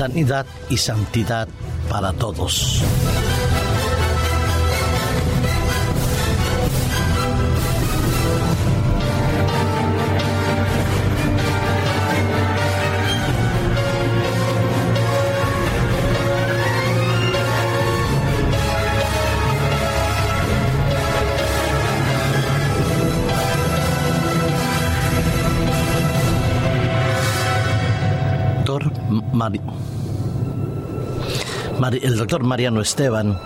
sanidad y santidad para todos. El doctor Mariano Esteban,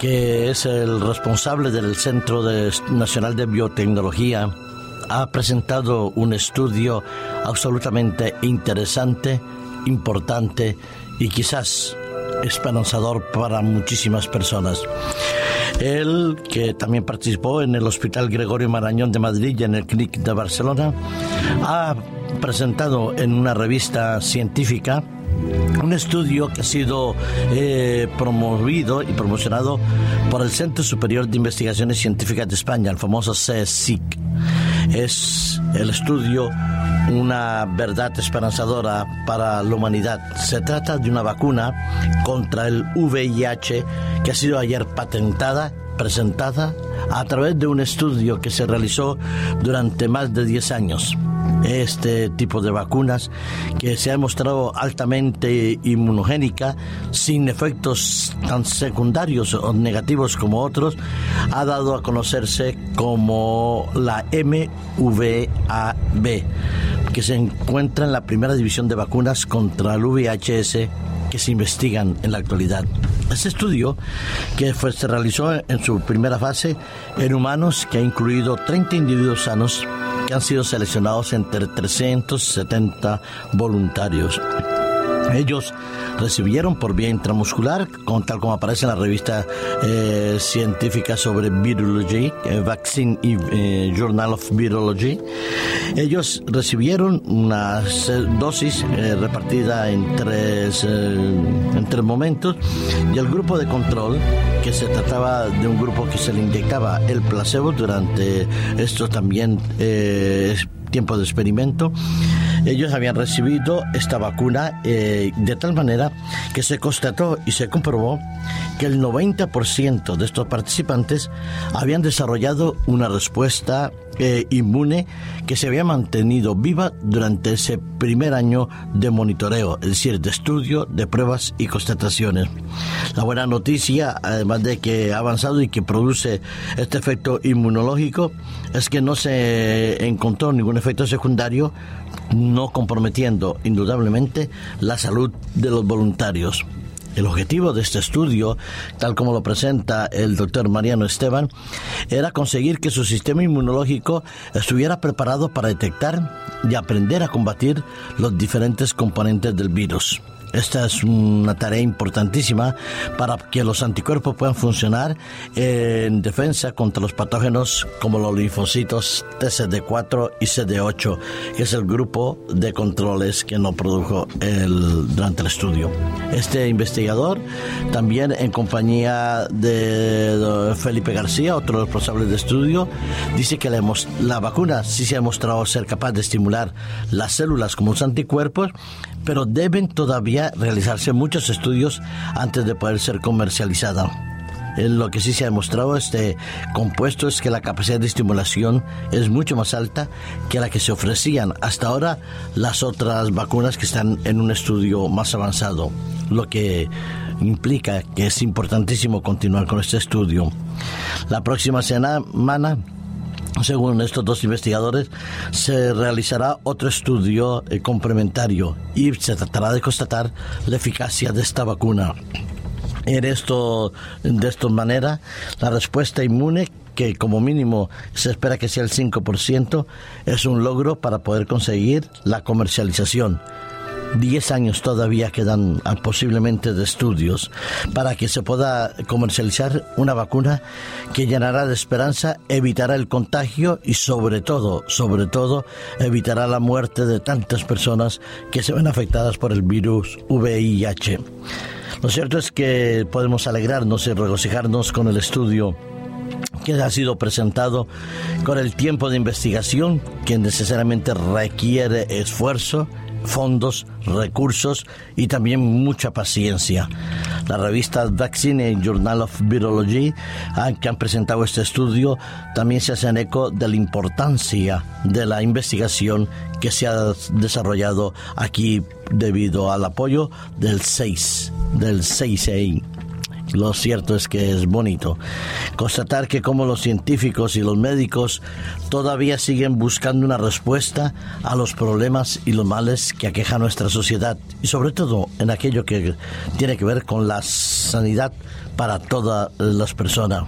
que es el responsable del Centro Nacional de Biotecnología, ha presentado un estudio absolutamente interesante, importante y quizás esperanzador para muchísimas personas. Él, que también participó en el Hospital Gregorio Marañón de Madrid y en el CNIC de Barcelona, ha presentado en una revista científica un estudio que ha sido eh, promovido y promocionado por el Centro Superior de Investigaciones Científicas de España, el famoso CSIC. Es el estudio una verdad esperanzadora para la humanidad. Se trata de una vacuna contra el VIH que ha sido ayer patentada, presentada a través de un estudio que se realizó durante más de 10 años este tipo de vacunas que se ha demostrado altamente inmunogénica, sin efectos tan secundarios o negativos como otros, ha dado a conocerse como la MVAB, que se encuentra en la primera división de vacunas contra el VHS que se investigan en la actualidad. Este estudio, que fue, se realizó en su primera fase en humanos, que ha incluido 30 individuos sanos, han sido seleccionados entre 370 voluntarios. Ellos recibieron por vía intramuscular, con, tal como aparece en la revista eh, científica sobre Virology, eh, Vaccine eh, Journal of Virology. Ellos recibieron una dosis repartida en tres, en tres momentos y el grupo de control, que se trataba de un grupo que se le inyectaba el placebo durante esto también tiempo de experimento, ellos habían recibido esta vacuna eh, de tal manera que se constató y se comprobó que el 90% de estos participantes habían desarrollado una respuesta eh, inmune que se había mantenido viva durante ese primer año de monitoreo, es decir, de estudio, de pruebas y constataciones. La buena noticia, además de que ha avanzado y que produce este efecto inmunológico, es que no se encontró ningún efecto secundario, no comprometiendo indudablemente la salud de los voluntarios. El objetivo de este estudio, tal como lo presenta el doctor Mariano Esteban, era conseguir que su sistema inmunológico estuviera preparado para detectar y aprender a combatir los diferentes componentes del virus. Esta es una tarea importantísima para que los anticuerpos puedan funcionar en defensa contra los patógenos como los linfocitos TCD4 y CD8, que es el grupo de controles que no produjo el, durante el estudio. Este investigador, también en compañía de Felipe García, otro responsable de estudio, dice que la, la vacuna sí se ha demostrado ser capaz de estimular las células como los anticuerpos, pero deben todavía realizarse muchos estudios antes de poder ser comercializada. Lo que sí se ha demostrado este compuesto es que la capacidad de estimulación es mucho más alta que la que se ofrecían hasta ahora las otras vacunas que están en un estudio más avanzado, lo que implica que es importantísimo continuar con este estudio. La próxima semana según estos dos investigadores, se realizará otro estudio eh, complementario y se tratará de constatar la eficacia de esta vacuna. En esto, de esta manera, la respuesta inmune que como mínimo se espera que sea el 5%, es un logro para poder conseguir la comercialización. 10 años todavía quedan ah, posiblemente de estudios para que se pueda comercializar una vacuna que llenará de esperanza, evitará el contagio y sobre todo, sobre todo, evitará la muerte de tantas personas que se ven afectadas por el virus VIH. Lo cierto es que podemos alegrarnos y regocijarnos con el estudio que ha sido presentado con el tiempo de investigación que necesariamente requiere esfuerzo, fondos, recursos y también mucha paciencia. La revista Vaccine Journal of Virology, ah, que han presentado este estudio, también se hacen eco de la importancia de la investigación que se ha desarrollado aquí debido al apoyo del 6, del 6 lo cierto es que es bonito constatar que como los científicos y los médicos todavía siguen buscando una respuesta a los problemas y los males que aqueja nuestra sociedad y sobre todo en aquello que tiene que ver con la sanidad para todas las personas.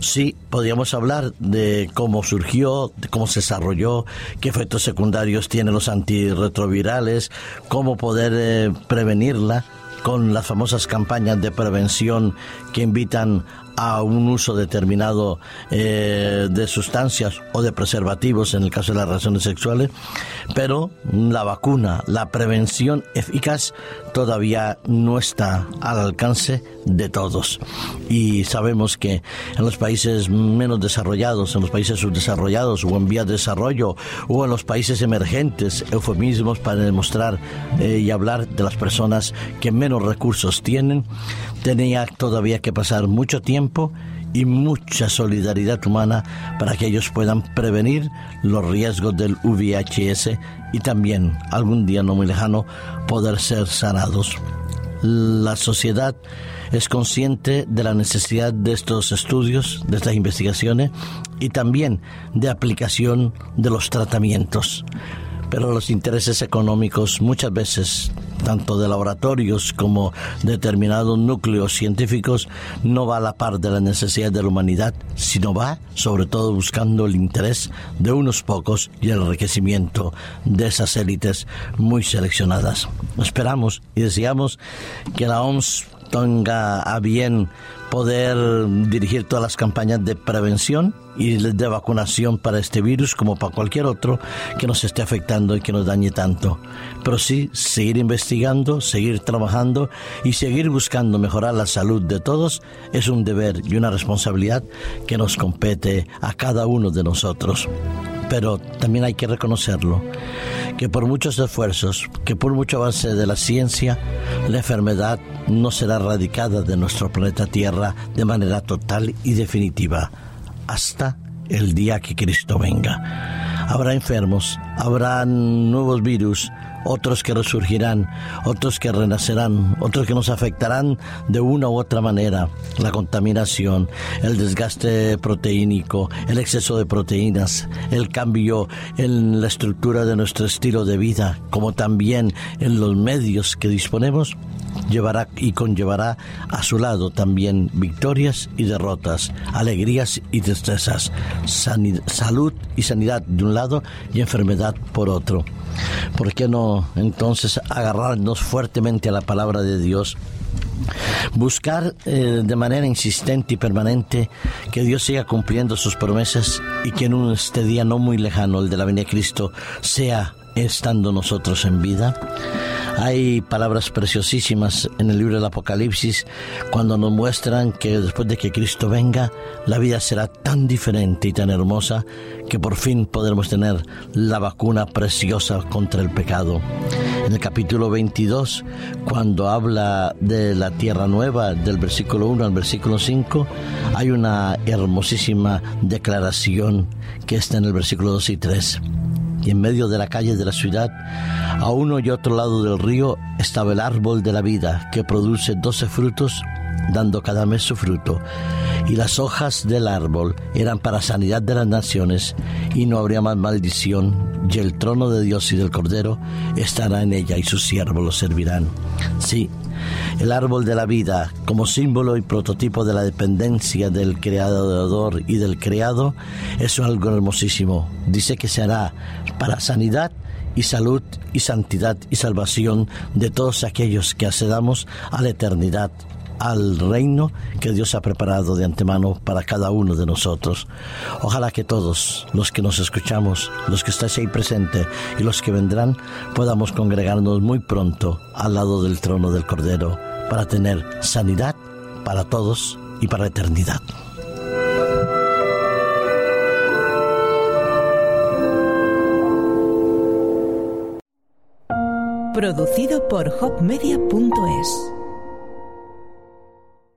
Sí, podríamos hablar de cómo surgió, cómo se desarrolló, qué efectos secundarios tienen los antirretrovirales, cómo poder eh, prevenirla, con las famosas campañas de prevención que invitan a un uso determinado eh, de sustancias o de preservativos en el caso de las relaciones sexuales, pero la vacuna, la prevención eficaz todavía no está al alcance de todos. Y sabemos que en los países menos desarrollados, en los países subdesarrollados o en vías de desarrollo o en los países emergentes, eufemismos para demostrar eh, y hablar de las personas que menos recursos tienen, tenía todavía que pasar mucho tiempo y mucha solidaridad humana para que ellos puedan prevenir los riesgos del VIHS y también algún día no muy lejano poder ser sanados. La sociedad es consciente de la necesidad de estos estudios, de estas investigaciones y también de aplicación de los tratamientos pero los intereses económicos muchas veces, tanto de laboratorios como determinados núcleos científicos, no va a la par de la necesidad de la humanidad, sino va sobre todo buscando el interés de unos pocos y el enriquecimiento de esas élites muy seleccionadas. Esperamos y deseamos que la OMS tenga a bien poder dirigir todas las campañas de prevención y de vacunación para este virus como para cualquier otro que nos esté afectando y que nos dañe tanto. Pero sí, seguir investigando, seguir trabajando y seguir buscando mejorar la salud de todos es un deber y una responsabilidad que nos compete a cada uno de nosotros. Pero también hay que reconocerlo, que por muchos esfuerzos, que por mucho avance de la ciencia, la enfermedad no será erradicada de nuestro planeta Tierra de manera total y definitiva hasta el día que Cristo venga. Habrá enfermos, habrá nuevos virus, otros que resurgirán, otros que renacerán, otros que nos afectarán de una u otra manera. La contaminación, el desgaste proteínico, el exceso de proteínas, el cambio en la estructura de nuestro estilo de vida, como también en los medios que disponemos, llevará y conllevará a su lado también victorias y derrotas, alegrías y tristezas, salud y sanidad de un lado y enfermedad por otro. ¿Por qué no entonces agarrarnos fuertemente a la palabra de Dios? Buscar eh, de manera insistente y permanente que Dios siga cumpliendo sus promesas y que en este día no muy lejano, el de la venida de Cristo, sea estando nosotros en vida. Hay palabras preciosísimas en el libro del Apocalipsis cuando nos muestran que después de que Cristo venga, la vida será tan diferente y tan hermosa que por fin podremos tener la vacuna preciosa contra el pecado. En el capítulo 22, cuando habla de la tierra nueva, del versículo 1 al versículo 5, hay una hermosísima declaración que está en el versículo 2 y 3 y en medio de la calle de la ciudad, a uno y otro lado del río, estaba el árbol de la vida, que produce doce frutos, dando cada mes su fruto. Y las hojas del árbol eran para sanidad de las naciones, y no habría más maldición, y el trono de Dios y del Cordero estará en ella, y sus siervos lo servirán. Sí, el árbol de la vida, como símbolo y prototipo de la dependencia del creador y del creado, es algo hermosísimo. Dice que se hará para sanidad y salud y santidad y salvación de todos aquellos que accedamos a la eternidad al reino que Dios ha preparado de antemano para cada uno de nosotros. Ojalá que todos los que nos escuchamos, los que estáis ahí presentes y los que vendrán, podamos congregarnos muy pronto al lado del trono del Cordero para tener sanidad para todos y para eternidad. Producido por hopmedia.es